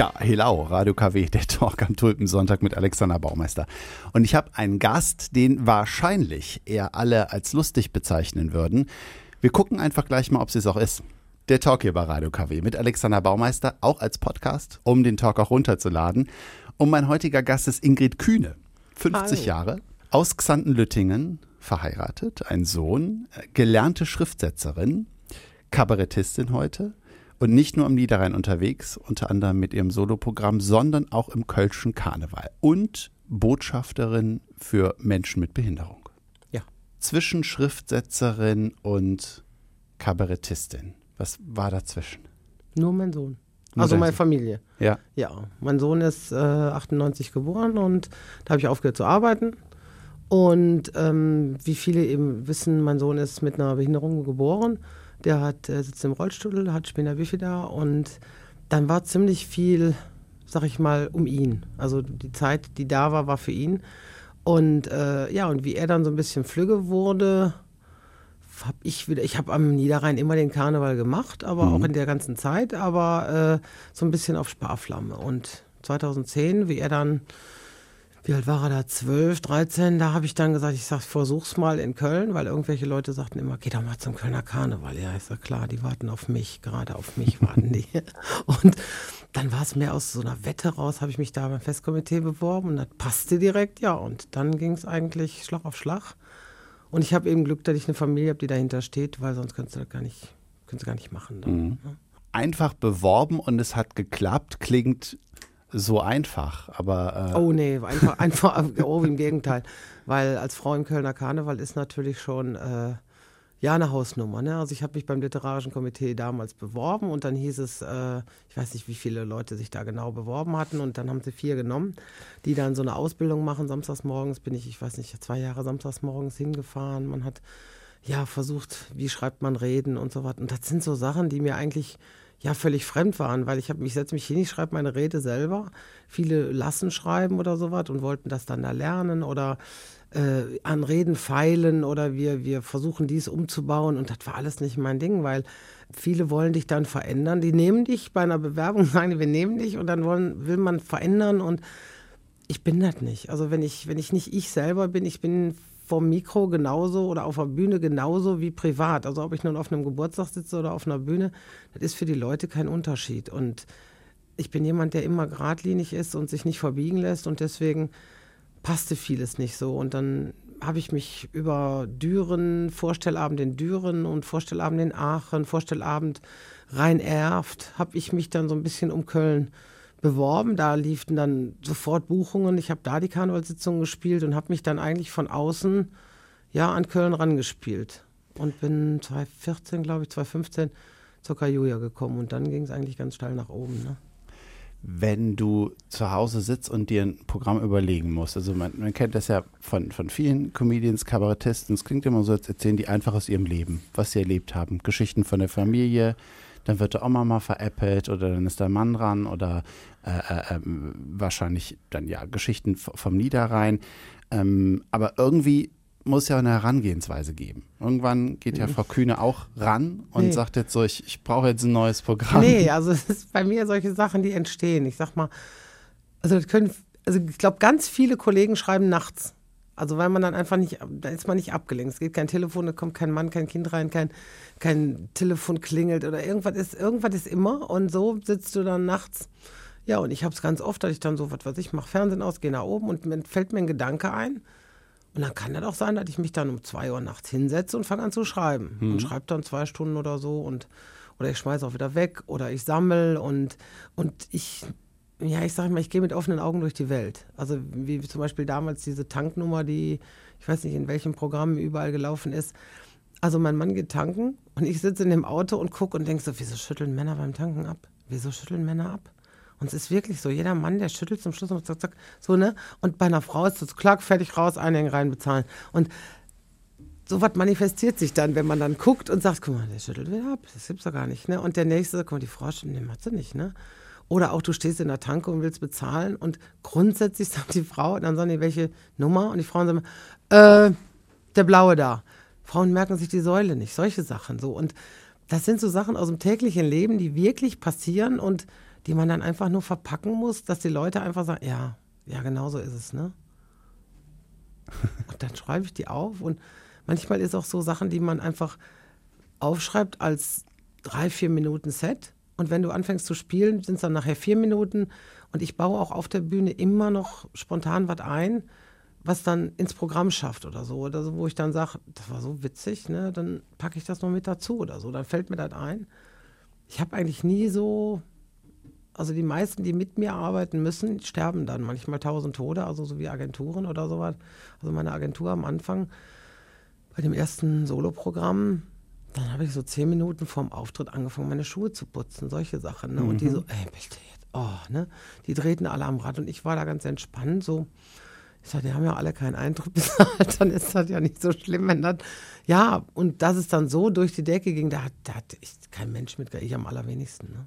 Ja, hello, Radio KW, der Talk am Tulpensonntag mit Alexander Baumeister. Und ich habe einen Gast, den wahrscheinlich eher alle als lustig bezeichnen würden. Wir gucken einfach gleich mal, ob es auch ist. Der Talk hier bei Radio KW mit Alexander Baumeister, auch als Podcast, um den Talk auch runterzuladen. Und mein heutiger Gast ist Ingrid Kühne, 50 Hallo. Jahre, aus Xanten-Lüttingen, verheiratet, ein Sohn, gelernte Schriftsetzerin, Kabarettistin heute und nicht nur am Niederrhein unterwegs, unter anderem mit ihrem Soloprogramm, sondern auch im Kölschen Karneval und Botschafterin für Menschen mit Behinderung. Ja. Zwischen Schriftsetzerin und Kabarettistin. Was war dazwischen? Nur mein Sohn. Nur also meine Familie. Ja. Ja. Mein Sohn ist äh, 98 geboren und da habe ich aufgehört zu arbeiten. Und ähm, wie viele eben wissen, mein Sohn ist mit einer Behinderung geboren. Der hat, äh, sitzt im Rollstuhl, hat Spina bifida und dann war ziemlich viel, sag ich mal, um ihn. Also die Zeit, die da war, war für ihn. Und äh, ja, und wie er dann so ein bisschen flügge wurde, habe ich wieder, ich habe am Niederrhein immer den Karneval gemacht, aber mhm. auch in der ganzen Zeit, aber äh, so ein bisschen auf Sparflamme. Und 2010, wie er dann wie alt war er da? 12, 13. Da habe ich dann gesagt, ich sag, versuch's mal in Köln, weil irgendwelche Leute sagten immer, geh doch mal zum Kölner Karneval. Ja, ich sag, klar, die warten auf mich, gerade auf mich warten die. Und dann war es mehr aus so einer Wette raus, habe ich mich da beim Festkomitee beworben und das passte direkt, ja. Und dann ging es eigentlich Schlag auf Schlag. Und ich habe eben Glück, dass ich eine Familie habe, die dahinter steht, weil sonst könntest du das gar nicht, könntest du gar nicht machen. Dann, mhm. ne? Einfach beworben und es hat geklappt, klingt so einfach, aber. Äh oh nee, einfach, einfach, oh, im Gegenteil. Weil als Frau im Kölner Karneval ist natürlich schon. Äh, ja, eine Hausnummer. Ne? Also ich habe mich beim Literarischen Komitee damals beworben und dann hieß es, äh, ich weiß nicht, wie viele Leute sich da genau beworben hatten und dann haben sie vier genommen, die dann so eine Ausbildung machen. Samstags morgens bin ich, ich weiß nicht, zwei Jahre samstags morgens hingefahren. Man hat ja versucht, wie schreibt man Reden und so weiter. Und das sind so Sachen, die mir eigentlich ja völlig fremd waren, weil ich habe mich setze mich hin, ich schreibe meine Rede selber. Viele lassen schreiben oder sowas und wollten das dann da lernen oder äh, an Reden feilen oder wir, wir versuchen dies umzubauen und das war alles nicht mein Ding, weil viele wollen dich dann verändern. Die nehmen dich bei einer Bewerbung, sagen, wir nehmen dich und dann wollen, will man verändern und ich bin das nicht. Also wenn ich, wenn ich nicht ich selber bin, ich bin vom Mikro genauso oder auf der Bühne genauso wie privat. Also ob ich nun auf einem Geburtstag sitze oder auf einer Bühne, das ist für die Leute kein Unterschied. Und ich bin jemand, der immer geradlinig ist und sich nicht verbiegen lässt und deswegen passte vieles nicht so. Und dann habe ich mich über Düren, Vorstellabend in Düren und Vorstellabend in Aachen, Vorstellabend Rhein-Erft, habe ich mich dann so ein bisschen um Köln äh, beworben. Da liefen dann sofort Buchungen. Ich habe da die Karnevalssitzung gespielt und habe mich dann eigentlich von außen ja an Köln rangespielt. Und bin 2014, glaube ich, 2015 zur Kajuja gekommen. Und dann ging es eigentlich ganz steil nach oben. Ne? Wenn du zu Hause sitzt und dir ein Programm überlegen musst, also man, man kennt das ja von, von vielen Comedians, Kabarettisten, es klingt immer so, als erzählen die einfach aus ihrem Leben, was sie erlebt haben. Geschichten von der Familie, dann wird der Oma mal veräppelt oder dann ist der Mann dran oder äh, äh, ähm, wahrscheinlich dann ja Geschichten vom Niederrhein. Ähm, aber irgendwie muss ja eine Herangehensweise geben. Irgendwann geht ja Frau Kühne auch ran und nee. sagt jetzt so, ich, ich brauche jetzt ein neues Programm. Nee, also es ist bei mir solche Sachen, die entstehen. Ich sag mal, also das können, also ich glaube, ganz viele Kollegen schreiben nachts. Also weil man dann einfach nicht, da ist man nicht abgelenkt. Es geht kein Telefon, da kommt kein Mann, kein Kind rein, kein, kein Telefon klingelt oder irgendwas ist, irgendwas ist immer. Und so sitzt du dann nachts. Ja, und ich habe es ganz oft, dass ich dann so, was weiß ich, mache Fernsehen aus, gehe nach oben und mir fällt mir ein Gedanke ein. Und dann kann das auch sein, dass ich mich dann um zwei Uhr nachts hinsetze und fange an zu schreiben. Mhm. Und schreibe dann zwei Stunden oder so und oder ich schmeiße auch wieder weg oder ich sammle und, und ich ja, ich sage mal, ich gehe mit offenen Augen durch die Welt. Also wie zum Beispiel damals diese Tanknummer, die, ich weiß nicht, in welchem Programm überall gelaufen ist. Also mein Mann geht tanken und ich sitze in dem Auto und gucke und denke so, wieso schütteln Männer beim Tanken ab? Wieso schütteln Männer ab? Und es ist wirklich so, jeder Mann, der schüttelt zum Schluss und zack, zack, so, ne? Und bei einer Frau ist es klack, fertig raus, einhängen rein, bezahlen. Und sowas manifestiert sich dann, wenn man dann guckt und sagt, guck mal, der schüttelt wieder ab, das gibt's doch gar nicht, ne? Und der nächste, guck mal, die Frau schüttelt, ne, hat sie nicht, ne? Oder auch du stehst in der Tanke und willst bezahlen und grundsätzlich sagt die Frau, dann sagen die, welche Nummer? Und die Frauen sagen, äh, der blaue da. Frauen merken sich die Säule nicht, solche Sachen so. Und das sind so Sachen aus dem täglichen Leben, die wirklich passieren und die man dann einfach nur verpacken muss, dass die Leute einfach sagen, ja, ja, genau so ist es, ne? Und dann schreibe ich die auf und manchmal ist auch so Sachen, die man einfach aufschreibt als drei, vier Minuten Set. Und wenn du anfängst zu spielen, sind es dann nachher vier Minuten. Und ich baue auch auf der Bühne immer noch spontan was ein, was dann ins Programm schafft oder so. Oder so, wo ich dann sage, das war so witzig, ne? dann packe ich das noch mit dazu oder so. Dann fällt mir das ein. Ich habe eigentlich nie so also die meisten, die mit mir arbeiten müssen, sterben dann manchmal tausend Tode, also so wie Agenturen oder sowas. Also meine Agentur am Anfang bei dem ersten Soloprogramm, dann habe ich so zehn Minuten vorm Auftritt angefangen, meine Schuhe zu putzen, solche Sachen. Ne? Und die mhm. so, ey, bitte jetzt, oh, ne? Die drehten alle am Rad und ich war da ganz entspannt, so. Ich sage, die haben ja alle keinen Eindruck bezahlt, dann ist das ja nicht so schlimm, wenn das, ja, und dass es dann so durch die Decke ging, da hat, da hat kein Mensch mit, ich am allerwenigsten, ne?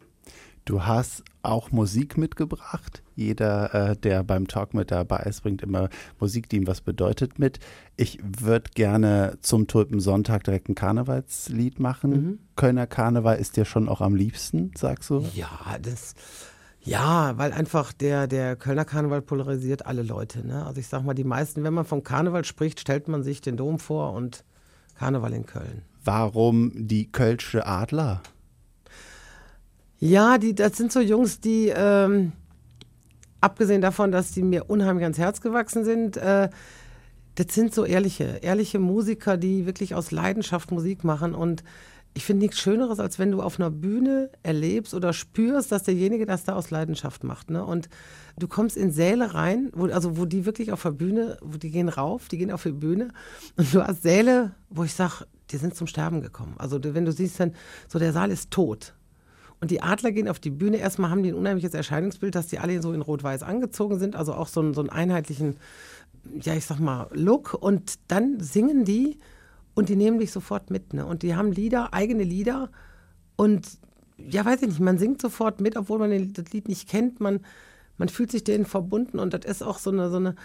Du hast auch Musik mitgebracht. Jeder, äh, der beim Talk mit dabei ist, bringt immer Musik, die ihm was bedeutet mit. Ich würde gerne zum Tulpensonntag direkt ein Karnevalslied machen. Mhm. Kölner Karneval ist dir schon auch am liebsten, sagst du? Ja, das. Ja, weil einfach der, der Kölner Karneval polarisiert alle Leute. Ne? Also ich sag mal, die meisten, wenn man vom Karneval spricht, stellt man sich den Dom vor und Karneval in Köln. Warum die Kölsche Adler? Ja, die, das sind so Jungs, die, ähm, abgesehen davon, dass die mir unheimlich ans Herz gewachsen sind, äh, das sind so ehrliche, ehrliche Musiker, die wirklich aus Leidenschaft Musik machen. Und ich finde nichts Schöneres, als wenn du auf einer Bühne erlebst oder spürst, dass derjenige das da aus Leidenschaft macht. Ne? Und du kommst in Säle rein, wo, also wo die wirklich auf der Bühne, wo die gehen rauf, die gehen auf die Bühne. Und du hast Säle, wo ich sage, die sind zum Sterben gekommen. Also wenn du siehst dann, so der Saal ist tot. Und die Adler gehen auf die Bühne. Erstmal haben die ein unheimliches Erscheinungsbild, dass die alle so in Rot-Weiß angezogen sind, also auch so einen, so einen einheitlichen, ja, ich sag mal, Look. Und dann singen die und die nehmen dich sofort mit. Ne? Und die haben Lieder, eigene Lieder. Und ja, weiß ich nicht, man singt sofort mit, obwohl man das Lied nicht kennt. Man, man fühlt sich denen verbunden und das ist auch so eine, so eine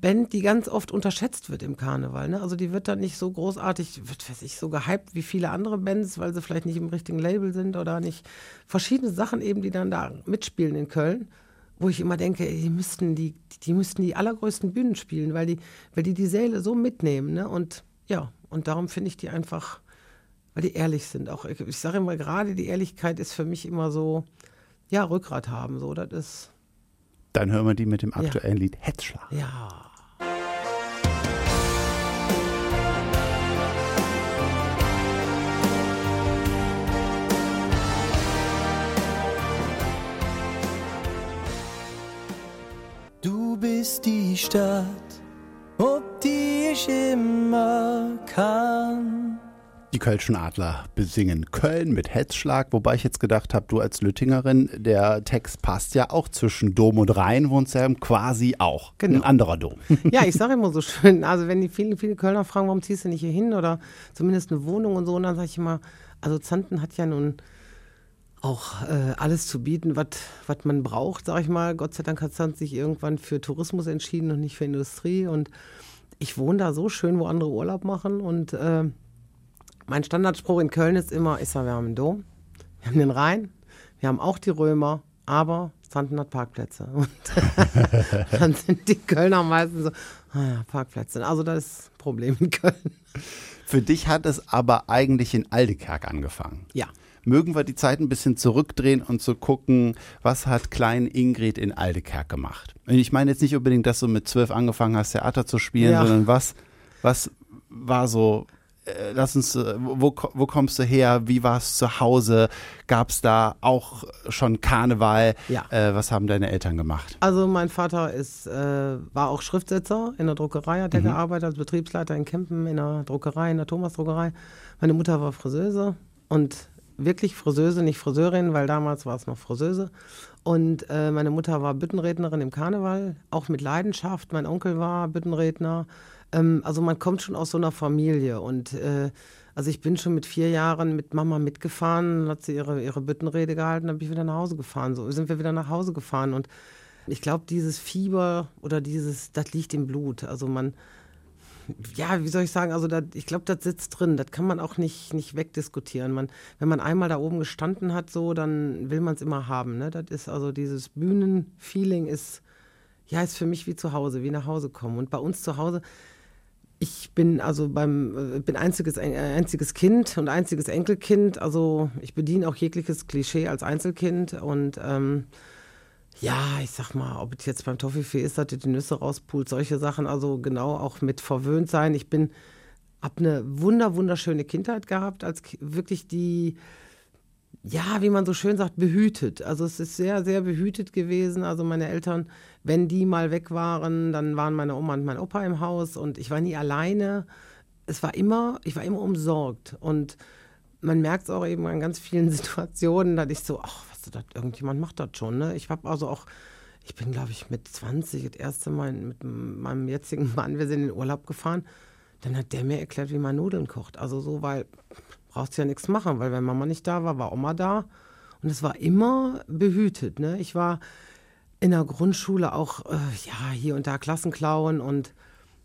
Band, die ganz oft unterschätzt wird im Karneval. Ne? Also die wird dann nicht so großartig, wird, weiß ich, so gehypt wie viele andere Bands, weil sie vielleicht nicht im richtigen Label sind oder nicht. Verschiedene Sachen eben, die dann da mitspielen in Köln, wo ich immer denke, die müssten die, die müssten die allergrößten Bühnen spielen, weil die, weil die die Säle so mitnehmen. Ne? Und ja, und darum finde ich die einfach, weil die ehrlich sind. Auch ich, ich sage immer, gerade die Ehrlichkeit ist für mich immer so, ja, Rückgrat haben. So, das ist. Dann hören wir die mit dem aktuellen ja. Lied Hetzschlag. Ja. ist die Stadt, ob die ich immer kann. Die Kölschen Adler besingen Köln mit Hetzschlag, wobei ich jetzt gedacht habe, du als Lüttingerin, der Text passt ja auch zwischen Dom und Rhein, wohnst ja quasi auch. Genau. Ein anderer Dom. Ja, ich sage immer so schön, also wenn die viele, viele Kölner fragen, warum ziehst du nicht hier hin oder zumindest eine Wohnung und so, und dann sage ich immer, also Zanten hat ja nun auch äh, alles zu bieten, was man braucht, sag ich mal. Gott sei Dank hat Sand sich irgendwann für Tourismus entschieden und nicht für Industrie. Und ich wohne da so schön, wo andere Urlaub machen. Und äh, mein Standardspruch in Köln ist immer, ich sage, wir haben einen Dom, wir haben den Rhein, wir haben auch die Römer, aber Zanten hat Parkplätze. Und dann sind die Kölner meistens so, ah ja, Parkplätze. Also das ist ein Problem in Köln. Für dich hat es aber eigentlich in Aldekerk angefangen. Ja mögen wir die Zeit ein bisschen zurückdrehen und zu so gucken, was hat klein Ingrid in Aldekerk gemacht. Ich meine jetzt nicht unbedingt, dass du mit zwölf angefangen hast, Theater zu spielen, ja. sondern was, was war so, äh, lass uns, äh, wo, wo kommst du her? Wie war es zu Hause? Gab es da auch schon Karneval? Ja. Äh, was haben deine Eltern gemacht? Also mein Vater ist, äh, war auch Schriftsetzer in der Druckerei, hat er mhm. gearbeitet als Betriebsleiter in Kempen in der Druckerei, in der Thomas-Druckerei. Meine Mutter war Friseuse und wirklich Friseuse, nicht Friseurin, weil damals war es noch Friseuse. Und äh, meine Mutter war Büttenrednerin im Karneval, auch mit Leidenschaft. Mein Onkel war Büttenredner. Ähm, also man kommt schon aus so einer Familie. Und äh, also ich bin schon mit vier Jahren mit Mama mitgefahren, hat sie ihre, ihre Büttenrede gehalten, dann bin ich wieder nach Hause gefahren. So sind wir wieder nach Hause gefahren. Und ich glaube, dieses Fieber oder dieses, das liegt im Blut. Also man, ja, wie soll ich sagen, also da, ich glaube, das sitzt drin. Das kann man auch nicht, nicht wegdiskutieren. Man, wenn man einmal da oben gestanden hat, so, dann will man es immer haben. Ne? Das ist also dieses Bühnenfeeling ist, ja, ist für mich wie zu Hause, wie nach Hause kommen. Und bei uns zu Hause, ich bin also beim, äh, bin einziges, äh, einziges Kind und einziges Enkelkind. Also ich bediene auch jegliches Klischee als Einzelkind und ähm, ja, ich sag mal, ob es jetzt beim Toffifee ist, dass ihr die Nüsse rauspult, solche Sachen, also genau auch mit verwöhnt sein. Ich bin, hab eine wunder, wunderschöne Kindheit gehabt, als wirklich die, ja, wie man so schön sagt, behütet. Also es ist sehr, sehr behütet gewesen. Also meine Eltern, wenn die mal weg waren, dann waren meine Oma und mein Opa im Haus und ich war nie alleine. Es war immer, ich war immer umsorgt und man merkt es auch eben an ganz vielen Situationen, dass ich so, ach, du, das, irgendjemand macht das schon. Ne? Ich habe also auch, ich bin, glaube ich, mit 20 das erste Mal mit meinem jetzigen Mann, wir sind in den Urlaub gefahren. Dann hat der mir erklärt, wie man Nudeln kocht. Also so, weil brauchst ja nichts machen, weil wenn Mama nicht da war, war Oma da. Und es war immer behütet. Ne? Ich war in der Grundschule auch, äh, ja, hier und da Klassenklauen und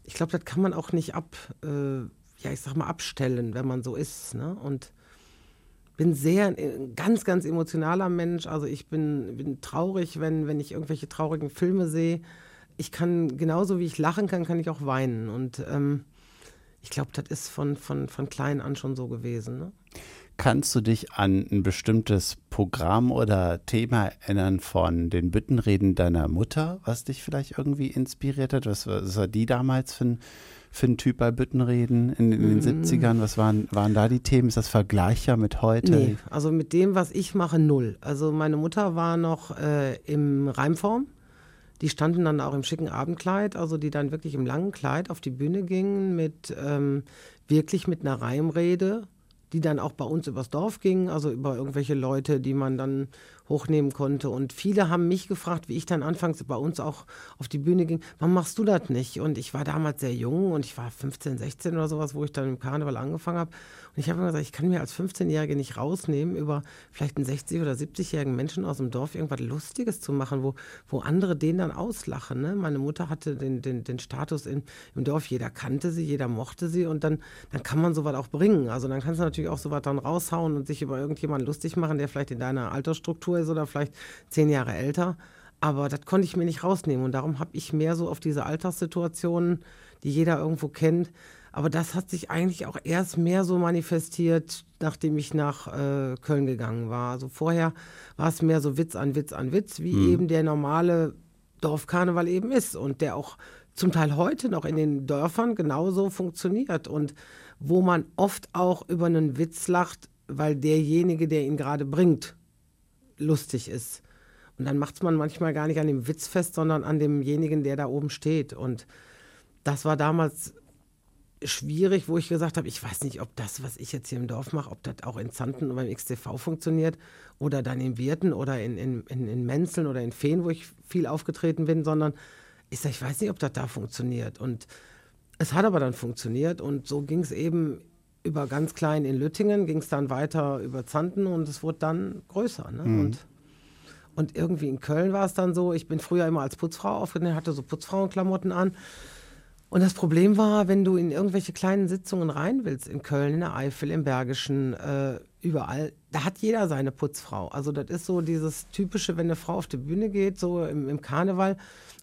ich glaube, das kann man auch nicht ab, äh, ja, ich sag mal, abstellen, wenn man so ist. Ne? Und bin sehr äh, ganz, ganz emotionaler Mensch. Also ich bin, bin traurig, wenn, wenn ich irgendwelche traurigen Filme sehe. Ich kann, genauso wie ich lachen kann, kann ich auch weinen. Und ähm, ich glaube, das ist von, von, von klein an schon so gewesen. Ne? Kannst du dich an ein bestimmtes Programm oder Thema erinnern von den Büttenreden deiner Mutter, was dich vielleicht irgendwie inspiriert hat? Was, was war die damals für ein für ein Typ bei Büttenreden in, in den mhm. 70ern? Was waren, waren da die Themen? Ist das vergleichbar mit heute? Nee, also mit dem, was ich mache, null. Also meine Mutter war noch äh, im Reimform. Die standen dann auch im schicken Abendkleid, also die dann wirklich im langen Kleid auf die Bühne gingen mit ähm, wirklich mit einer Reimrede, die dann auch bei uns übers Dorf ging, also über irgendwelche Leute, die man dann hochnehmen konnte. Und viele haben mich gefragt, wie ich dann anfangs bei uns auch auf die Bühne ging, warum machst du das nicht? Und ich war damals sehr jung und ich war 15, 16 oder sowas, wo ich dann im Karneval angefangen habe. Und ich habe immer gesagt, ich kann mir als 15-Jährige nicht rausnehmen, über vielleicht einen 60- oder 70-jährigen Menschen aus dem Dorf irgendwas Lustiges zu machen, wo, wo andere den dann auslachen. Ne? Meine Mutter hatte den, den, den Status in, im Dorf, jeder kannte sie, jeder mochte sie und dann, dann kann man sowas auch bringen. Also dann kannst du natürlich auch sowas dann raushauen und sich über irgendjemanden lustig machen, der vielleicht in deiner Altersstruktur ist oder vielleicht zehn Jahre älter. Aber das konnte ich mir nicht rausnehmen. Und darum habe ich mehr so auf diese Alltagssituationen, die jeder irgendwo kennt. Aber das hat sich eigentlich auch erst mehr so manifestiert, nachdem ich nach äh, Köln gegangen war. Also vorher war es mehr so Witz an Witz an Witz, wie mhm. eben der normale Dorfkarneval eben ist und der auch zum Teil heute noch in den Dörfern genauso funktioniert und wo man oft auch über einen Witz lacht, weil derjenige, der ihn gerade bringt, lustig ist. Und dann macht es man manchmal gar nicht an dem Witz fest, sondern an demjenigen, der da oben steht. Und das war damals schwierig, wo ich gesagt habe, ich weiß nicht, ob das, was ich jetzt hier im Dorf mache, ob das auch in Zanten beim XTV funktioniert oder dann in Wirten oder in, in, in, in Menzeln oder in Feen, wo ich viel aufgetreten bin, sondern ich sage, ich weiß nicht, ob das da funktioniert. Und es hat aber dann funktioniert und so ging es eben über ganz klein in Lüttingen, ging es dann weiter über Zanten und es wurde dann größer. Ne? Mhm. Und, und irgendwie in Köln war es dann so, ich bin früher immer als Putzfrau aufgetreten, hatte so Putzfrauenklamotten an. Und das Problem war, wenn du in irgendwelche kleinen Sitzungen rein willst, in Köln, in der Eifel, im Bergischen, äh, überall, da hat jeder seine Putzfrau. Also das ist so dieses typische, wenn eine Frau auf die Bühne geht, so im, im Karneval,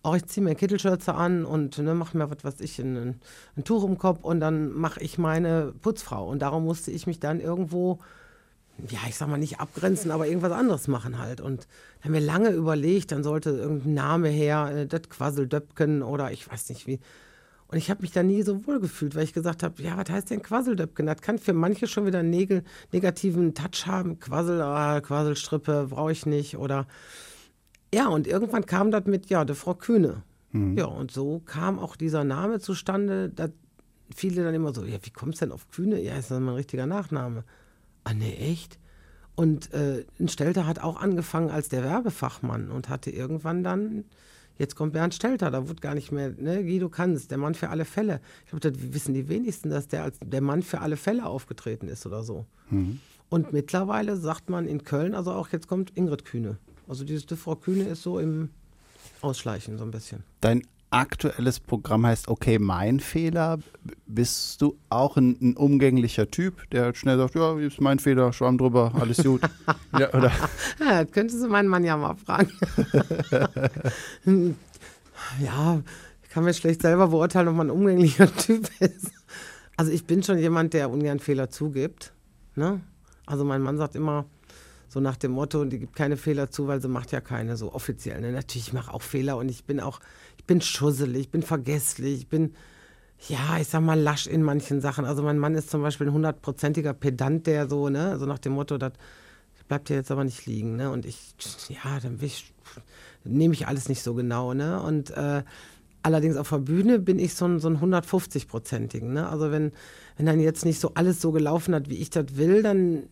auch ich ziehe mir Kittelschürze an und ne, mache mir was weiß ich, ein, ein Tuch im Kopf und dann mache ich meine Putzfrau. Und darum musste ich mich dann irgendwo, ja, ich sag mal nicht abgrenzen, aber irgendwas anderes machen halt. Und da haben wir lange überlegt, dann sollte irgendein Name her, äh, das Quasseldöpken oder ich weiß nicht wie. Und ich habe mich da nie so wohl gefühlt, weil ich gesagt habe, ja, was heißt denn Quasseldöpken? Das kann für manche schon wieder einen negativen Touch haben. Quassel, ah, Quasselstrippe brauche ich nicht oder ja, und irgendwann kam das mit, ja, der Frau Kühne. Mhm. Ja, und so kam auch dieser Name zustande. Da viele dann immer so, ja, wie kommt es denn auf Kühne? Ja, ist das mein richtiger Nachname? Ah, nee, echt? Und äh, ein Stelter hat auch angefangen als der Werbefachmann und hatte irgendwann dann, jetzt kommt Bernd Stelter, da wurde gar nicht mehr, ne, Guido Kanz, der Mann für alle Fälle. Ich glaube, das wissen die wenigsten, dass der als der Mann für alle Fälle aufgetreten ist oder so. Mhm. Und mittlerweile sagt man in Köln, also auch jetzt kommt Ingrid Kühne. Also dieses De Frau Kühne ist so im Ausschleichen so ein bisschen. Dein aktuelles Programm heißt Okay, mein Fehler. Bist du auch ein, ein umgänglicher Typ, der schnell sagt, ja, ist mein Fehler, schwamm drüber, alles gut? ja, oder? Ja, das könntest du meinen Mann ja mal fragen. ja, ich kann mir schlecht selber beurteilen, ob man ein umgänglicher Typ ist. Also ich bin schon jemand, der ungern Fehler zugibt. Ne? Also mein Mann sagt immer, so nach dem Motto, die gibt keine Fehler zu, weil sie macht ja keine so offiziell. Ne? Natürlich, ich mache auch Fehler und ich bin auch, bin schusselig, bin vergesslich, ich bin, ja, ich sag mal, lasch in manchen Sachen. Also mein Mann ist zum Beispiel ein hundertprozentiger Pedant, der so, ne, so nach dem Motto, das bleibt dir jetzt aber nicht liegen, ne? Und ich, ja, dann nehme ich alles nicht so genau, ne? Und äh, allerdings auf der Bühne bin ich so ein, so ein 150-prozentigen, ne? Also wenn, wenn dann jetzt nicht so alles so gelaufen hat, wie ich das will, dann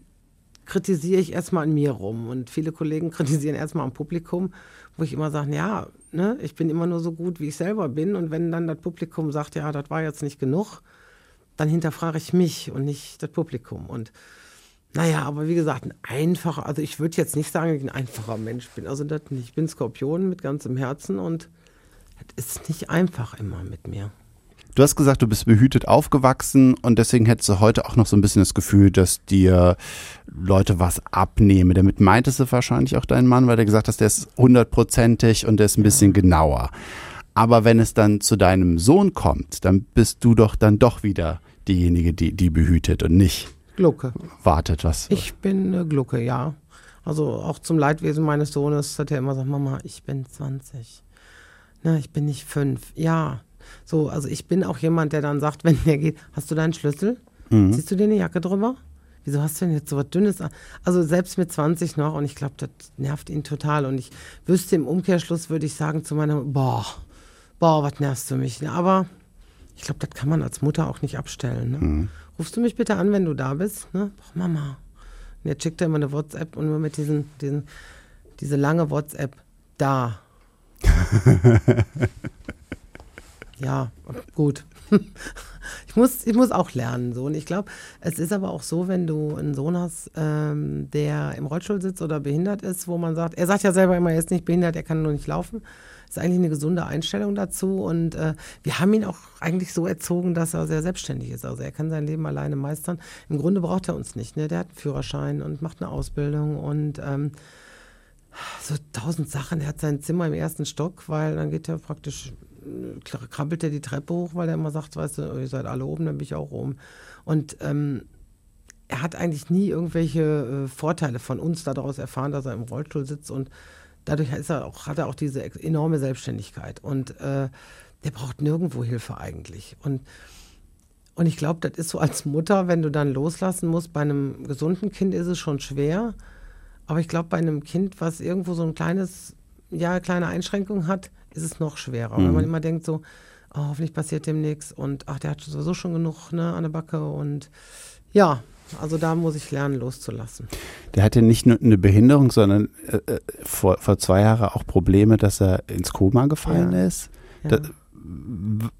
kritisiere ich erstmal an mir rum. Und viele Kollegen kritisieren erstmal am Publikum, wo ich immer sage, ja, ne, ich bin immer nur so gut, wie ich selber bin. Und wenn dann das Publikum sagt, ja, das war jetzt nicht genug, dann hinterfrage ich mich und nicht das Publikum. Und naja, aber wie gesagt, ein einfacher, also ich würde jetzt nicht sagen, dass ich ein einfacher Mensch bin. Also das. Ich bin Skorpion mit ganzem Herzen und es ist nicht einfach immer mit mir. Du hast gesagt, du bist behütet aufgewachsen und deswegen hättest du heute auch noch so ein bisschen das Gefühl, dass dir Leute was abnehmen. Damit meintest du wahrscheinlich auch deinen Mann, weil du gesagt hast, der ist hundertprozentig und der ist ein bisschen genauer. Aber wenn es dann zu deinem Sohn kommt, dann bist du doch dann doch wieder diejenige, die, die behütet und nicht Glucke. wartet was. Ich bin eine Glucke, ja. Also auch zum Leidwesen meines Sohnes hat er immer gesagt, Mama, ich bin 20. Na, ich bin nicht fünf. Ja, so, also ich bin auch jemand, der dann sagt, wenn der geht, hast du deinen Schlüssel? Mhm. Ziehst du dir eine Jacke drüber? Wieso hast du denn jetzt so was Dünnes an? Also selbst mit 20 noch und ich glaube, das nervt ihn total. Und ich wüsste im Umkehrschluss, würde ich sagen zu meiner, boah, boah, was nervst du mich? Aber ich glaube, das kann man als Mutter auch nicht abstellen. Ne? Mhm. Rufst du mich bitte an, wenn du da bist? Ne? Boah, Mama. Und jetzt schickt er immer eine WhatsApp und immer mit diesen, diesen diese lange WhatsApp da. ja, gut. ich, muss, ich muss auch lernen. So. Und ich glaube, es ist aber auch so, wenn du einen Sohn hast, ähm, der im Rollstuhl sitzt oder behindert ist, wo man sagt, er sagt ja selber immer, er ist nicht behindert, er kann nur nicht laufen. Das ist eigentlich eine gesunde Einstellung dazu. Und äh, wir haben ihn auch eigentlich so erzogen, dass er sehr selbstständig ist. Also er kann sein Leben alleine meistern. Im Grunde braucht er uns nicht. Ne? Der hat einen Führerschein und macht eine Ausbildung und ähm, so tausend Sachen. Er hat sein Zimmer im ersten Stock, weil dann geht er praktisch krabbelt er die Treppe hoch, weil er immer sagt, weißt du, ihr seid alle oben, dann bin ich auch oben. Und ähm, er hat eigentlich nie irgendwelche äh, Vorteile von uns daraus erfahren, dass er im Rollstuhl sitzt und dadurch er auch, hat er auch diese enorme Selbstständigkeit und äh, der braucht nirgendwo Hilfe eigentlich. Und, und ich glaube, das ist so als Mutter, wenn du dann loslassen musst, bei einem gesunden Kind ist es schon schwer, aber ich glaube, bei einem Kind, was irgendwo so ein kleines, ja, kleine Einschränkung hat, ist es noch schwerer, mhm. weil man immer denkt so, oh, hoffentlich passiert dem nichts und ach, der hat sowieso schon genug ne, an der Backe und ja, also da muss ich lernen, loszulassen. Der hatte nicht nur eine Behinderung, sondern äh, äh vor, vor zwei Jahren auch Probleme, dass er ins Koma gefallen ja. ist. Ja. Da,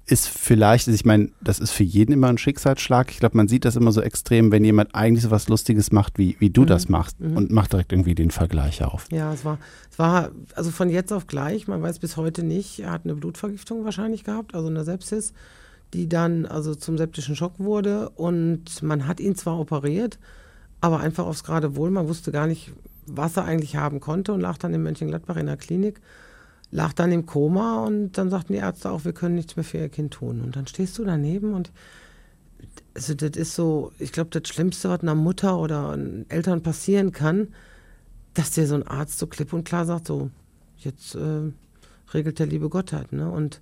ist vielleicht, also ich meine, das ist für jeden immer ein Schicksalsschlag. Ich glaube, man sieht das immer so extrem, wenn jemand eigentlich so was Lustiges macht, wie, wie du mhm. das machst mhm. und macht direkt irgendwie den Vergleich auf. Ja, es war, es war also von jetzt auf gleich, man weiß bis heute nicht, er hat eine Blutvergiftung wahrscheinlich gehabt, also eine Sepsis, die dann also zum septischen Schock wurde und man hat ihn zwar operiert, aber einfach aufs gerade Wohl, man wusste gar nicht, was er eigentlich haben konnte und lag dann in Mönchengladbach in der Klinik lag dann im Koma und dann sagten die Ärzte auch, wir können nichts mehr für ihr Kind tun. Und dann stehst du daneben und also das ist so, ich glaube, das Schlimmste, was einer Mutter oder Eltern passieren kann, dass dir so ein Arzt so klipp und klar sagt, so, jetzt äh, regelt der liebe Gott halt. Ne? Und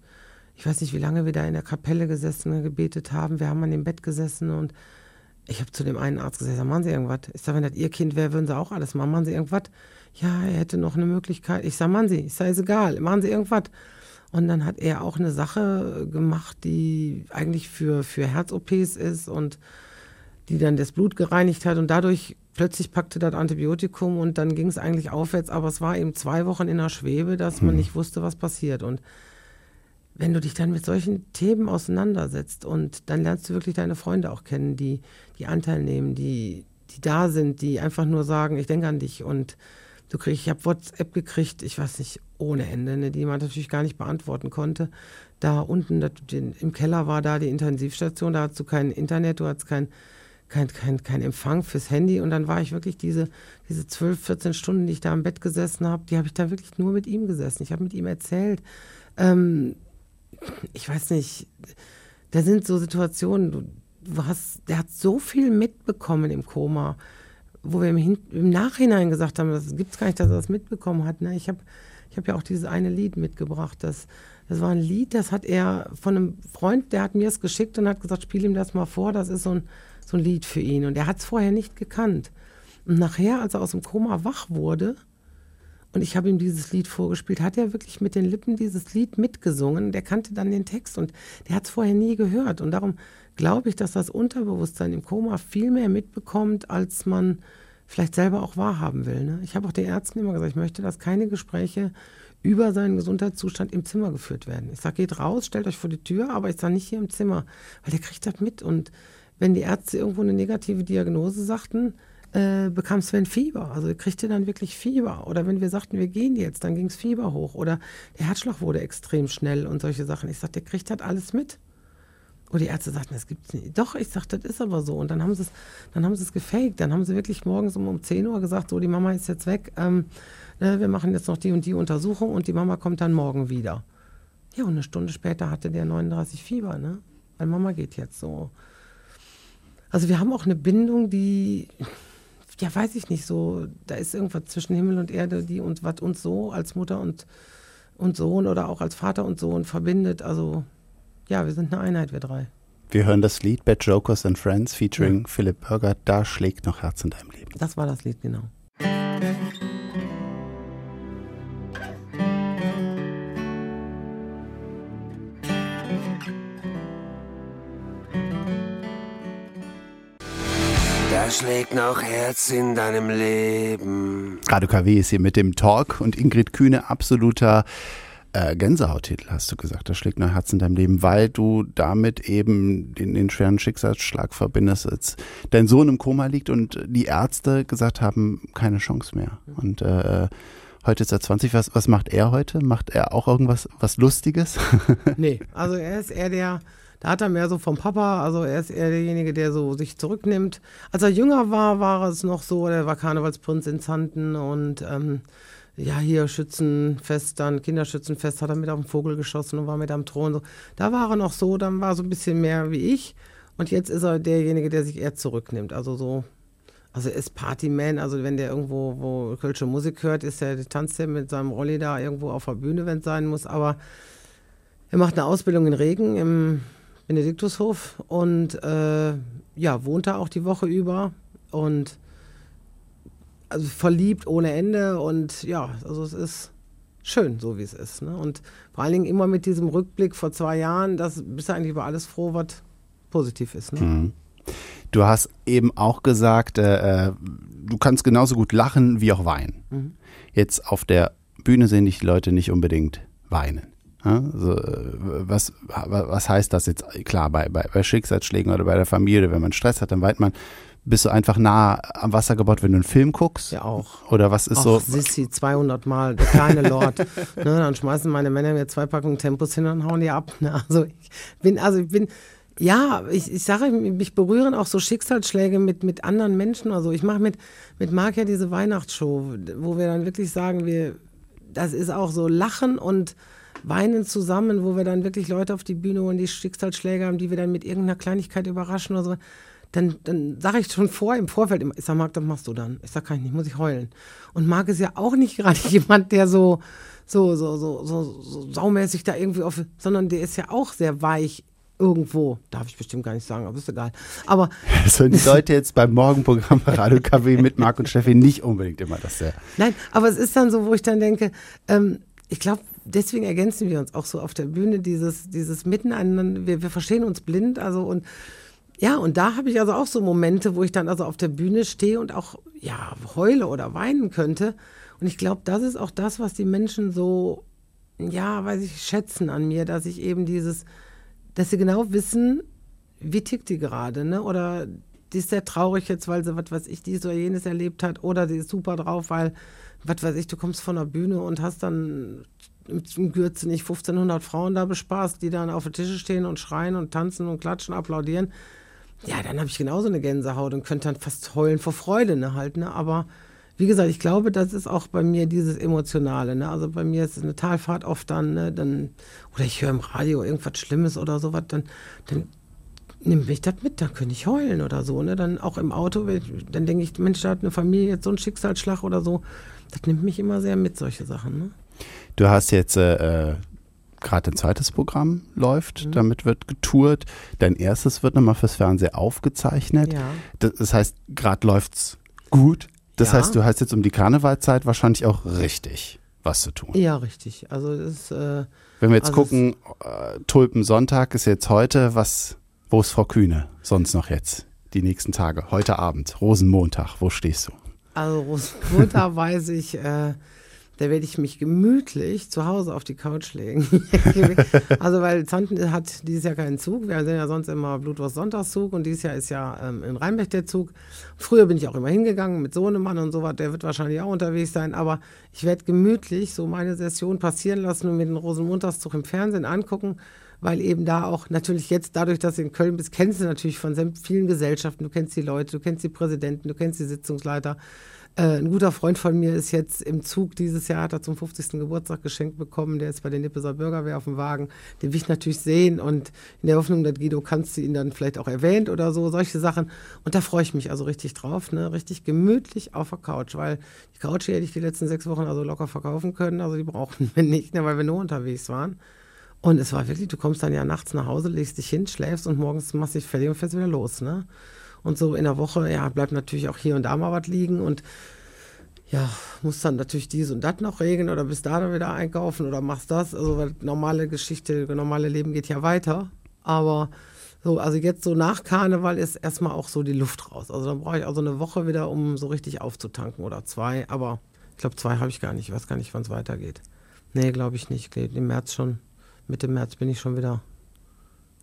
ich weiß nicht, wie lange wir da in der Kapelle gesessen, gebetet haben. Wir haben an dem Bett gesessen und ich habe zu dem einen Arzt gesagt, machen Sie irgendwas. Ich sage, wenn das Ihr Kind wäre, würden Sie auch alles machen. Machen Sie irgendwas ja, er hätte noch eine Möglichkeit. Ich sage, machen Sie, ist egal, machen Sie irgendwas. Und dann hat er auch eine Sache gemacht, die eigentlich für, für Herz-OPs ist und die dann das Blut gereinigt hat und dadurch plötzlich packte das Antibiotikum und dann ging es eigentlich aufwärts, aber es war eben zwei Wochen in der Schwebe, dass man hm. nicht wusste, was passiert. Und wenn du dich dann mit solchen Themen auseinandersetzt und dann lernst du wirklich deine Freunde auch kennen, die, die Anteil nehmen, die, die da sind, die einfach nur sagen, ich denke an dich und du kriegst, ich habe WhatsApp gekriegt, ich weiß nicht, ohne Ende, ne, die man natürlich gar nicht beantworten konnte. Da unten das, den, im Keller war da die Intensivstation, da hattest du kein Internet, du hattest kein, kein, kein, kein Empfang fürs Handy und dann war ich wirklich diese, diese 12, 14 Stunden, die ich da im Bett gesessen habe, die habe ich da wirklich nur mit ihm gesessen. Ich habe mit ihm erzählt. Ähm, ich weiß nicht, da sind so Situationen, du, hast, der hat so viel mitbekommen im Koma, wo wir im, Hin im Nachhinein gesagt haben, das gibt es gar nicht, dass er das mitbekommen hat. Ne? Ich habe ich hab ja auch dieses eine Lied mitgebracht. Das, das war ein Lied, das hat er von einem Freund, der hat mir es geschickt und hat gesagt, spiel ihm das mal vor, das ist so ein, so ein Lied für ihn. Und er hat es vorher nicht gekannt. Und nachher, als er aus dem Koma wach wurde, und ich habe ihm dieses Lied vorgespielt, hat er wirklich mit den Lippen dieses Lied mitgesungen. Der kannte dann den Text und der hat es vorher nie gehört. Und darum glaube ich, dass das Unterbewusstsein im Koma viel mehr mitbekommt, als man vielleicht selber auch wahrhaben will. Ne? Ich habe auch den Ärzten immer gesagt, ich möchte, dass keine Gespräche über seinen Gesundheitszustand im Zimmer geführt werden. Ich sage, geht raus, stellt euch vor die Tür, aber ich sage nicht hier im Zimmer, weil der kriegt das mit. Und wenn die Ärzte irgendwo eine negative Diagnose sagten, äh, bekam Sven Fieber. Also er kriegte dann wirklich Fieber. Oder wenn wir sagten, wir gehen jetzt, dann ging es Fieber hoch. Oder der Herzschlag wurde extrem schnell und solche Sachen. Ich sagte, der kriegt das alles mit. Und die Ärzte sagten, das gibt's nicht. Doch, ich sagte, das ist aber so. Und dann haben sie es, dann haben sie es gefaked. Dann haben sie wirklich morgens um, um 10 Uhr gesagt, so, die Mama ist jetzt weg. Ähm, ne, wir machen jetzt noch die und die Untersuchung und die Mama kommt dann morgen wieder. Ja, und eine Stunde später hatte der 39 Fieber, ne? Weil Mama geht jetzt so. Also wir haben auch eine Bindung, die, ja, weiß ich nicht, so, da ist irgendwas zwischen Himmel und Erde, die uns, was uns so als Mutter und, und Sohn oder auch als Vater und Sohn verbindet. Also ja, wir sind eine Einheit, wir drei. Wir hören das Lied Bad Jokers and Friends featuring ja. Philipp Burger. Da schlägt noch Herz in deinem Leben. Das war das Lied, genau. Da schlägt noch Herz in deinem Leben. Radio KW ist hier mit dem Talk und Ingrid Kühne, absoluter äh, Gänsehauttitel, hast du gesagt. Das schlägt noch Herz in deinem Leben, weil du damit eben den, den schweren Schicksalsschlag verbindest, als dein Sohn im Koma liegt und die Ärzte gesagt haben, keine Chance mehr. Und äh, heute ist er 20. Was, was macht er heute? Macht er auch irgendwas was Lustiges? nee, also er ist eher der, da hat er mehr so vom Papa, also er ist eher derjenige, der so sich zurücknimmt. Als er jünger war, war es noch so, der war Karnevalsprinz in Zanten und ähm, ja, hier Schützenfest, dann Kinderschützenfest, hat er mit auf den Vogel geschossen und war mit am Thron. So. Da war er noch so, dann war er so ein bisschen mehr wie ich. Und jetzt ist er derjenige, der sich eher zurücknimmt. Also so, also er ist Partyman, also wenn der irgendwo, wo Kölsche Musik hört, ist der, tanzt er mit seinem Rolli da irgendwo auf der Bühne, wenn es sein muss. Aber er macht eine Ausbildung in Regen im Benediktushof und äh, ja, wohnt da auch die Woche über und also verliebt ohne Ende und ja, also es ist schön, so wie es ist. Ne? Und vor allen Dingen immer mit diesem Rückblick vor zwei Jahren, dass bist du eigentlich über alles froh, was positiv ist. Ne? Mhm. Du hast eben auch gesagt, äh, äh, du kannst genauso gut lachen wie auch weinen. Mhm. Jetzt auf der Bühne sehen dich die Leute nicht unbedingt weinen. Also, was, was heißt das jetzt? Klar, bei, bei, bei Schicksalsschlägen oder bei der Familie, wenn man Stress hat, dann weint man. Bist du einfach nah am Wasser gebaut, wenn du einen Film guckst? Ja, auch. Oder was ist Och, so? Sissi, 200 Mal, der kleine Lord. ne, dann schmeißen meine Männer mir zwei Packungen Tempos hin und hauen die ab. Ne? Also ich bin, also ich bin, ja, ich, ich sage, mich berühren auch so Schicksalsschläge mit, mit anderen Menschen. Also ich mache mit, mit Marc ja diese Weihnachtsshow, wo wir dann wirklich sagen, wir, das ist auch so Lachen und Weinen zusammen, wo wir dann wirklich Leute auf die Bühne holen, die Schicksalsschläge haben, die wir dann mit irgendeiner Kleinigkeit überraschen oder so dann, dann sage ich schon vor im Vorfeld immer, ich sage, Marc, das machst du dann. Ich sage, kann ich nicht, muss ich heulen. Und Marc ist ja auch nicht gerade jemand, der so, so, so, so, so, so saumäßig da irgendwie auf, sondern der ist ja auch sehr weich irgendwo. Darf ich bestimmt gar nicht sagen, aber ist egal. Aber. Hören die Leute jetzt beim Morgenprogramm Radio KW mit Marc und Steffi nicht unbedingt immer das sehr. Nein, aber es ist dann so, wo ich dann denke, ähm, ich glaube, deswegen ergänzen wir uns auch so auf der Bühne, dieses, dieses Miteinander, wir, wir verstehen uns blind, also und ja, und da habe ich also auch so Momente, wo ich dann also auf der Bühne stehe und auch ja heule oder weinen könnte. Und ich glaube, das ist auch das, was die Menschen so, ja, weiß ich, schätzen an mir, dass ich eben dieses, dass sie genau wissen, wie tickt die gerade, ne? Oder die ist sehr traurig jetzt, weil sie was weiß ich, dies oder jenes erlebt hat, oder sie ist super drauf, weil was weiß ich, du kommst von der Bühne und hast dann im Gürze nicht 1500 Frauen da bespaßt, die dann auf den Tische stehen und schreien und tanzen und klatschen, applaudieren. Ja, dann habe ich genauso eine Gänsehaut und könnte dann fast heulen vor Freude, ne, halt, ne, aber wie gesagt, ich glaube, das ist auch bei mir dieses Emotionale. Ne? Also bei mir ist es eine Talfahrt oft dann, ne? dann oder ich höre im Radio irgendwas Schlimmes oder sowas, dann, dann nimmt mich das mit, dann könnte ich heulen oder so. Ne? Dann auch im Auto, dann denke ich, Mensch, da hat eine Familie jetzt so einen Schicksalsschlag oder so. Das nimmt mich immer sehr mit, solche Sachen. Ne? Du hast jetzt äh, äh gerade ein zweites Programm läuft, mhm. damit wird getourt. Dein erstes wird nochmal fürs Fernsehen aufgezeichnet. Ja. Das, heißt, gerade läuft es gut. Das ja. heißt, du hast jetzt um die Karnevalzeit wahrscheinlich auch richtig was zu tun. Ja, richtig. Also das, äh, Wenn wir jetzt also gucken, äh, Tulpensonntag ist jetzt heute, was, wo ist Frau Kühne sonst noch jetzt? Die nächsten Tage, heute Abend, Rosenmontag, wo stehst du? Also Rosenmontag weiß ich, äh, da werde ich mich gemütlich zu Hause auf die Couch legen. also weil Zanten hat dieses Jahr keinen Zug. Wir sind ja sonst immer Blutwurst Sonntagszug und dieses Jahr ist ja ähm, in Rheinbeck der Zug. Früher bin ich auch immer hingegangen mit Sohnemann und so was. Der wird wahrscheinlich auch unterwegs sein. Aber ich werde gemütlich so meine Session passieren lassen und mir den Rosenmontagszug im Fernsehen angucken weil eben da auch natürlich jetzt dadurch, dass du in Köln bist, kennst du natürlich von vielen Gesellschaften, du kennst die Leute, du kennst die Präsidenten, du kennst die Sitzungsleiter. Äh, ein guter Freund von mir ist jetzt im Zug dieses Jahr, hat er zum 50. Geburtstag geschenkt bekommen. Der ist bei der Nippeser Bürgerwehr auf dem Wagen. Den will ich natürlich sehen und in der Hoffnung, dass Guido kannst du ihn dann vielleicht auch erwähnt oder so, solche Sachen. Und da freue ich mich also richtig drauf, ne? richtig gemütlich auf der Couch, weil die Couch hätte ich die letzten sechs Wochen also locker verkaufen können. Also die brauchten wir nicht, ne? weil wir nur unterwegs waren. Und es war wirklich, du kommst dann ja nachts nach Hause, legst dich hin, schläfst und morgens machst dich fertig und fährst wieder los. Ne? Und so in der Woche, ja, bleibt natürlich auch hier und da mal was liegen und ja, musst dann natürlich dies und das noch regeln oder bist da dann wieder einkaufen oder machst das. Also normale Geschichte, normale Leben geht ja weiter. Aber so, also jetzt so nach Karneval ist erstmal auch so die Luft raus. Also dann brauche ich also eine Woche wieder, um so richtig aufzutanken oder zwei. Aber ich glaube, zwei habe ich gar nicht. Ich weiß gar nicht, wann es weitergeht. Nee, glaube ich nicht. Im März schon, Mitte März bin ich schon wieder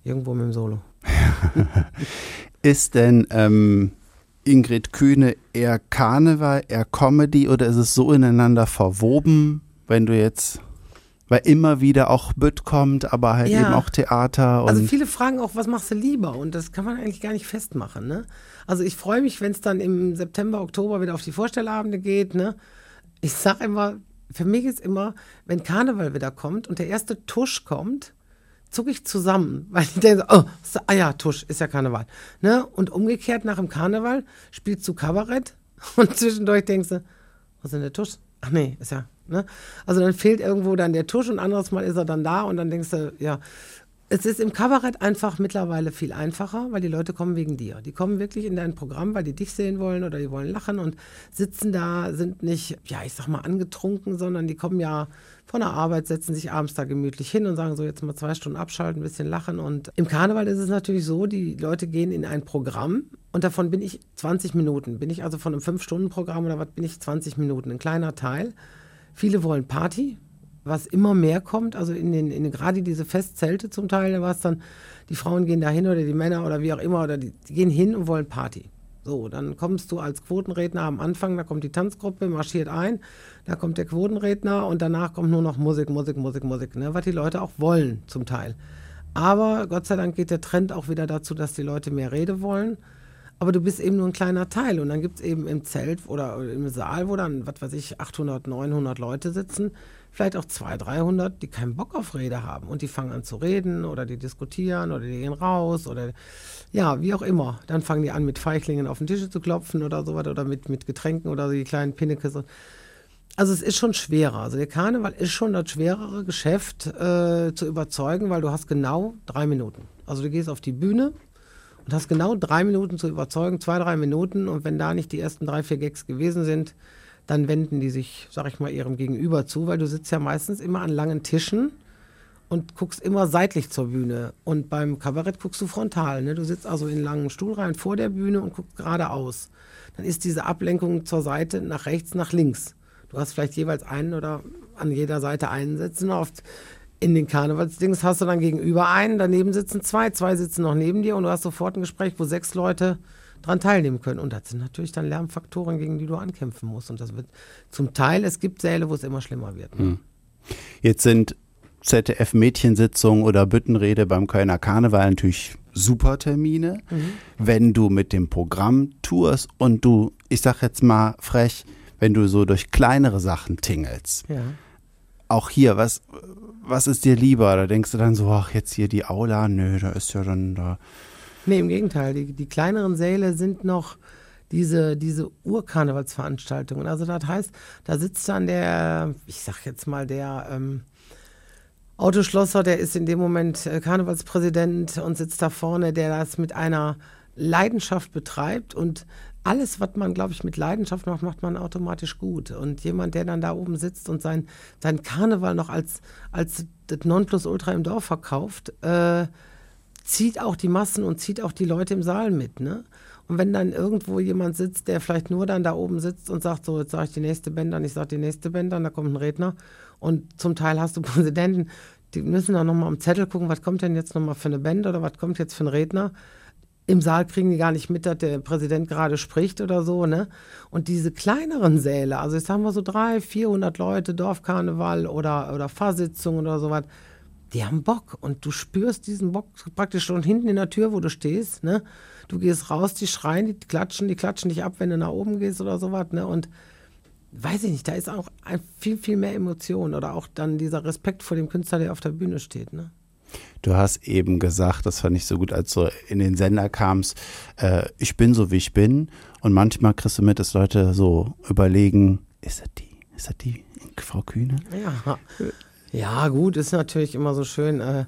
irgendwo mit dem Solo. ist denn ähm, Ingrid Kühne eher Karneval, eher Comedy oder ist es so ineinander verwoben, wenn du jetzt weil immer wieder auch Bütt kommt, aber halt ja. eben auch Theater. also viele fragen auch, was machst du lieber? Und das kann man eigentlich gar nicht festmachen. Ne? Also ich freue mich, wenn es dann im September, Oktober wieder auf die Vorstellabende geht. Ne? Ich sage immer, für mich ist immer, wenn Karneval wieder kommt und der erste Tusch kommt, zucke ich zusammen, weil ich denke, oh, ah ja, Tusch, ist ja Karneval. Ne? Und umgekehrt nach dem Karneval spielst du Kabarett und zwischendurch denkst du, was ist denn der Tusch? Ach nee, ist ja, ne? Also dann fehlt irgendwo dann der Tusch und anderes Mal ist er dann da und dann denkst du, ja, es ist im Kabarett einfach mittlerweile viel einfacher, weil die Leute kommen wegen dir. Die kommen wirklich in dein Programm, weil die dich sehen wollen oder die wollen lachen und sitzen da, sind nicht, ja, ich sag mal, angetrunken, sondern die kommen ja von der Arbeit, setzen sich abends da gemütlich hin und sagen so, jetzt mal zwei Stunden abschalten, ein bisschen lachen. Und im Karneval ist es natürlich so, die Leute gehen in ein Programm und davon bin ich 20 Minuten. Bin ich also von einem 5-Stunden-Programm oder was bin ich 20 Minuten, ein kleiner Teil. Viele wollen Party, was immer mehr kommt, also in den, in gerade diese Festzelte zum Teil, da war es dann, die Frauen gehen da hin oder die Männer oder wie auch immer, oder die, die gehen hin und wollen Party. So, dann kommst du als Quotenredner am Anfang, da kommt die Tanzgruppe, marschiert ein, da kommt der Quotenredner und danach kommt nur noch Musik, Musik, Musik, Musik, ne, was die Leute auch wollen zum Teil. Aber Gott sei Dank geht der Trend auch wieder dazu, dass die Leute mehr Rede wollen. Aber du bist eben nur ein kleiner Teil. Und dann gibt es eben im Zelt oder im Saal, wo dann, was weiß ich, 800, 900 Leute sitzen, vielleicht auch 200, 300, die keinen Bock auf Rede haben. Und die fangen an zu reden oder die diskutieren oder die gehen raus oder ja, wie auch immer. Dann fangen die an, mit Feichlingen auf den Tisch zu klopfen oder sowas oder mit, mit Getränken oder so die kleinen Pinnekes. Also es ist schon schwerer. Also der Karneval ist schon das schwerere Geschäft äh, zu überzeugen, weil du hast genau drei Minuten. Also du gehst auf die Bühne und hast genau drei Minuten zu überzeugen, zwei, drei Minuten. Und wenn da nicht die ersten drei, vier Gags gewesen sind, dann wenden die sich, sag ich mal, ihrem Gegenüber zu, weil du sitzt ja meistens immer an langen Tischen und guckst immer seitlich zur Bühne. Und beim Kabarett guckst du frontal. Ne? Du sitzt also in langen Stuhlreihen vor der Bühne und guckst geradeaus. Dann ist diese Ablenkung zur Seite, nach rechts, nach links. Du hast vielleicht jeweils einen oder an jeder Seite einen sitzen. Oft in den Karnevalsdings hast du dann gegenüber einen, daneben sitzen zwei, zwei sitzen noch neben dir und du hast sofort ein Gespräch, wo sechs Leute daran teilnehmen können. Und das sind natürlich dann Lärmfaktoren, gegen die du ankämpfen musst. Und das wird zum Teil, es gibt Säle, wo es immer schlimmer wird. Ne? Jetzt sind ZDF-Mädchensitzung oder Büttenrede beim Kölner Karneval natürlich super Termine. Wenn du mit dem Programm tourst und du, ich sag jetzt mal frech, wenn du so durch kleinere Sachen tingelst. Ja. Auch hier, was, was ist dir lieber? Da denkst du dann so, ach, jetzt hier die Aula, nö, da ist ja dann da. Nee, im Gegenteil. Die, die kleineren Säle sind noch diese, diese Urkarnevalsveranstaltungen. Also das heißt, da sitzt dann der, ich sag jetzt mal, der ähm, Autoschlosser, der ist in dem Moment äh, Karnevalspräsident und sitzt da vorne, der das mit einer Leidenschaft betreibt und alles, was man, glaube ich, mit Leidenschaft macht, macht man automatisch gut. Und jemand, der dann da oben sitzt und sein, sein Karneval noch als, als das Nonplusultra im Dorf verkauft, äh, zieht auch die Massen und zieht auch die Leute im Saal mit. Ne? Und wenn dann irgendwo jemand sitzt, der vielleicht nur dann da oben sitzt und sagt, so, jetzt sage ich die nächste Band an, ich sage die nächste Band an, da kommt ein Redner. Und zum Teil hast du Präsidenten, die müssen dann nochmal am Zettel gucken, was kommt denn jetzt nochmal für eine Band oder was kommt jetzt für ein Redner. Im Saal kriegen die gar nicht mit, dass der Präsident gerade spricht oder so, ne? Und diese kleineren Säle, also jetzt haben wir so drei, 400 Leute, Dorfkarneval oder, oder Fahrsitzung oder sowas, die haben Bock und du spürst diesen Bock praktisch schon hinten in der Tür, wo du stehst, ne? Du gehst raus, die schreien, die klatschen, die klatschen dich ab, wenn du nach oben gehst oder sowas, ne? Und weiß ich nicht, da ist auch viel, viel mehr Emotion oder auch dann dieser Respekt vor dem Künstler, der auf der Bühne steht, ne? Du hast eben gesagt, das fand ich so gut, als du in den Sender kamst, äh, ich bin so, wie ich bin. Und manchmal kriegst du mit, dass Leute so überlegen, ist das die, ist das die Frau Kühne? Ja. Ja, gut, ist natürlich immer so schön. Äh,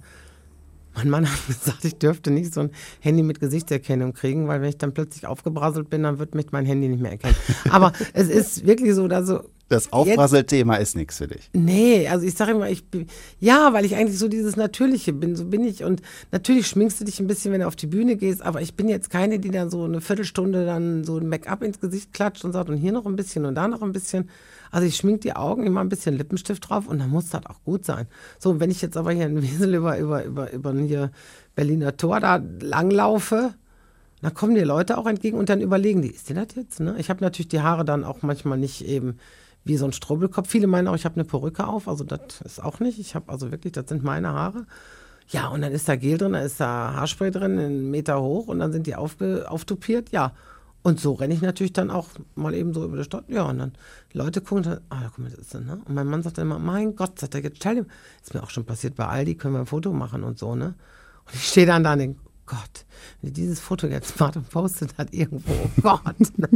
mein Mann hat gesagt, ich dürfte nicht so ein Handy mit Gesichtserkennung kriegen, weil wenn ich dann plötzlich aufgebrasselt bin, dann wird mich mein Handy nicht mehr erkennen. Aber es ist wirklich so, dass so. Das Aufprasselthema ist nichts für dich. Nee, also ich sage immer, ich bin, ja, weil ich eigentlich so dieses Natürliche bin, so bin ich. Und natürlich schminkst du dich ein bisschen, wenn du auf die Bühne gehst, aber ich bin jetzt keine, die dann so eine Viertelstunde dann so ein Make-up ins Gesicht klatscht und sagt, und hier noch ein bisschen und da noch ein bisschen. Also ich schmink die Augen, immer ein bisschen Lippenstift drauf und dann muss das auch gut sein. So, wenn ich jetzt aber hier in Wesel über, über, über, über hier Berliner Tor da langlaufe, dann kommen dir Leute auch entgegen und dann überlegen die, ist die das jetzt? Ne? Ich habe natürlich die Haare dann auch manchmal nicht eben wie so ein Strubbelkopf. Viele meinen auch, ich habe eine Perücke auf, also das ist auch nicht. Ich habe also wirklich, das sind meine Haare. Ja, und dann ist da Gel drin, da ist da Haarspray drin, einen Meter hoch und dann sind die aufge, auftupiert. Ja, und so renne ich natürlich dann auch mal eben so über die Stadt. Ja, und dann Leute gucken, dann, ah, mal, das ist das, ne? Und mein Mann sagt dann immer, mein Gott, sagt er, jetzt stell dir, ist mir auch schon passiert bei Aldi, können wir ein Foto machen und so, ne? Und ich stehe dann da und denke, Gott, wenn dieses Foto jetzt macht und postet hat irgendwo, oh Gott, ne?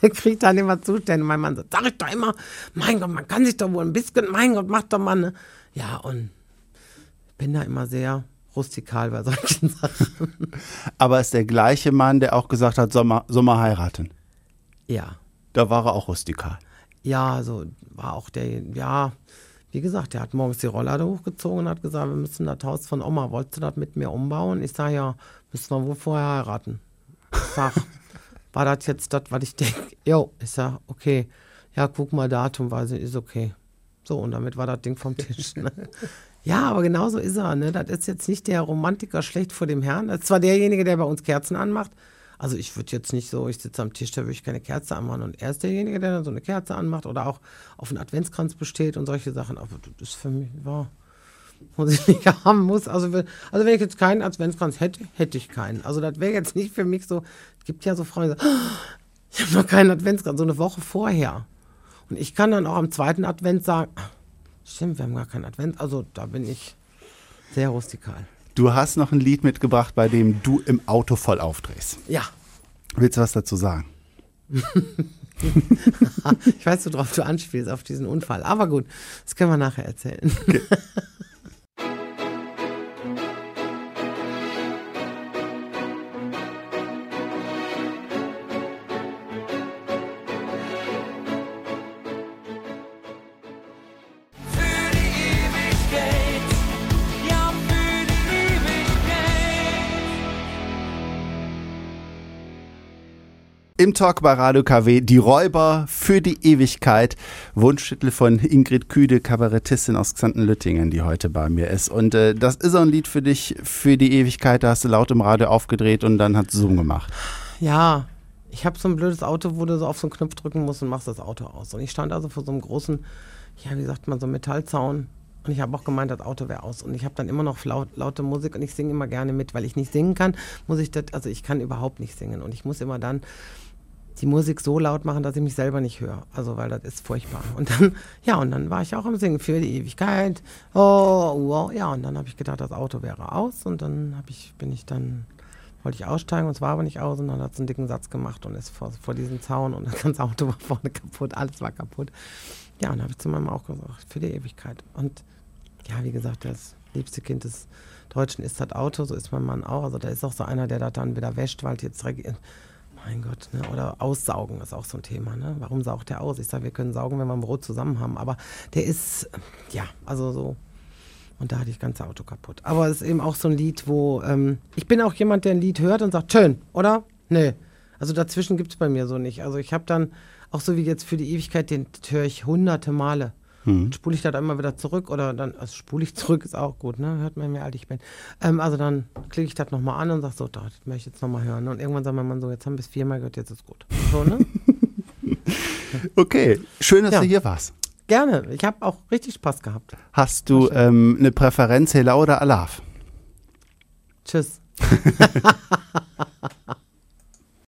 er kriegt dann immer Zustände. Mein Mann sagt, sag ich doch immer, mein Gott, man kann sich doch wohl ein bisschen, mein Gott, mach doch mal, ne? Ja, und ich bin da immer sehr rustikal bei solchen Sachen. Aber ist der gleiche Mann, der auch gesagt hat, Sommer, Sommer heiraten. Ja. Da war er auch rustikal. Ja, so war auch der, ja, wie gesagt, der hat morgens die Rolllade hochgezogen und hat gesagt, wir müssen das Haus von Oma, wolltest du das mit mir umbauen? Ich sage, ja, müssen wir wohl vorher heiraten. Ich sag, war das jetzt das, was ich denke? Jo, ich sag, okay, ja, guck mal, Datum, weiß ich, ist okay. So, und damit war das Ding vom Tisch. Ne? Ja, aber genauso ist er. Ne? Das ist jetzt nicht der Romantiker schlecht vor dem Herrn. Das ist zwar derjenige, der bei uns Kerzen anmacht. Also ich würde jetzt nicht so, ich sitze am Tisch, da würde ich keine Kerze anmachen. Und er ist derjenige, der dann so eine Kerze anmacht oder auch auf einen Adventskranz besteht und solche Sachen. Aber das ist für mich, ja, muss ich nicht haben muss. Also, wenn- also wenn ich jetzt keinen Adventskranz hätte, hätte ich keinen. Also das wäre jetzt nicht für mich so, es gibt ja so "Oh, ich habe noch keinen Adventskranz, so eine Woche vorher. Und ich kann dann auch am zweiten Advent sagen, "Ah, stimmt, wir haben gar keinen Advent. Also da bin ich sehr rustikal. Du hast noch ein Lied mitgebracht, bei dem du im Auto voll aufdrehst. Ja, Willst du was dazu sagen? ich weiß, worauf du anspielst, auf diesen Unfall. Aber gut, das können wir nachher erzählen. Für Im Talk bei Radio KW, die Räuber für die Ewigkeit. Wunschtitel von Ingrid Küde, Kabarettistin aus Xanten-Lüttingen, die heute bei mir ist. Und äh, das ist auch ein Lied für dich, für die Ewigkeit. Da hast du laut im Radio aufgedreht und dann hat Zoom gemacht. Ja, ich habe so ein blödes Auto, wo du so auf so einen Knopf drücken musst und machst das Auto aus. Und ich stand also vor so einem großen, ja, wie sagt man, so einem Metallzaun. Und ich habe auch gemeint, das Auto wäre aus. Und ich habe dann immer noch laut, laute Musik und ich singe immer gerne mit, weil ich nicht singen kann, muss ich das, also ich kann überhaupt nicht singen. Und ich muss immer dann die Musik so laut machen, dass ich mich selber nicht höre. Also, weil das ist furchtbar. Und dann, ja, und dann war ich auch am Singen für die Ewigkeit. Oh, oh ja, und dann habe ich gedacht, das Auto wäre aus. Und dann hab ich, bin ich dann, wollte ich aussteigen und es war aber nicht aus. Und dann hat es einen dicken Satz gemacht und ist vor, vor diesem Zaun und das ganze Auto war vorne kaputt, alles war kaputt. Ja, und habe ich zu meinem auch gesagt, für die Ewigkeit. Und ja, wie gesagt, das liebste Kind des Deutschen ist das Auto, so ist mein Mann auch. Also da ist auch so einer, der das dann wieder wäscht, weil jetzt Dreck. Mein Gott, ne? oder aussaugen ist auch so ein Thema. Ne? Warum saugt der aus? Ich sage, wir können saugen, wenn wir ein Brot zusammen haben. Aber der ist, ja, also so. Und da hatte ich das ganze Auto kaputt. Aber es ist eben auch so ein Lied, wo ähm, ich bin auch jemand, der ein Lied hört und sagt, schön, oder? Nee. Also dazwischen gibt es bei mir so nicht. Also ich habe dann, auch so wie jetzt für die Ewigkeit, den höre ich hunderte Male. Dann spule ich das einmal wieder zurück oder dann, also spule ich zurück, ist auch gut, ne? Hört man, wie alt ich bin. Ähm, also dann klicke ich das nochmal an und sage so, das möchte ich jetzt nochmal hören. Und irgendwann sagt mein Mann so, jetzt haben wir es viermal gehört, jetzt ist gut. So, ne? Okay, schön, dass Ja. du hier warst. Gerne. Ich habe auch richtig Spaß gehabt. Hast du ähm, eine Präferenz, Hela oder Alaf? Tschüss.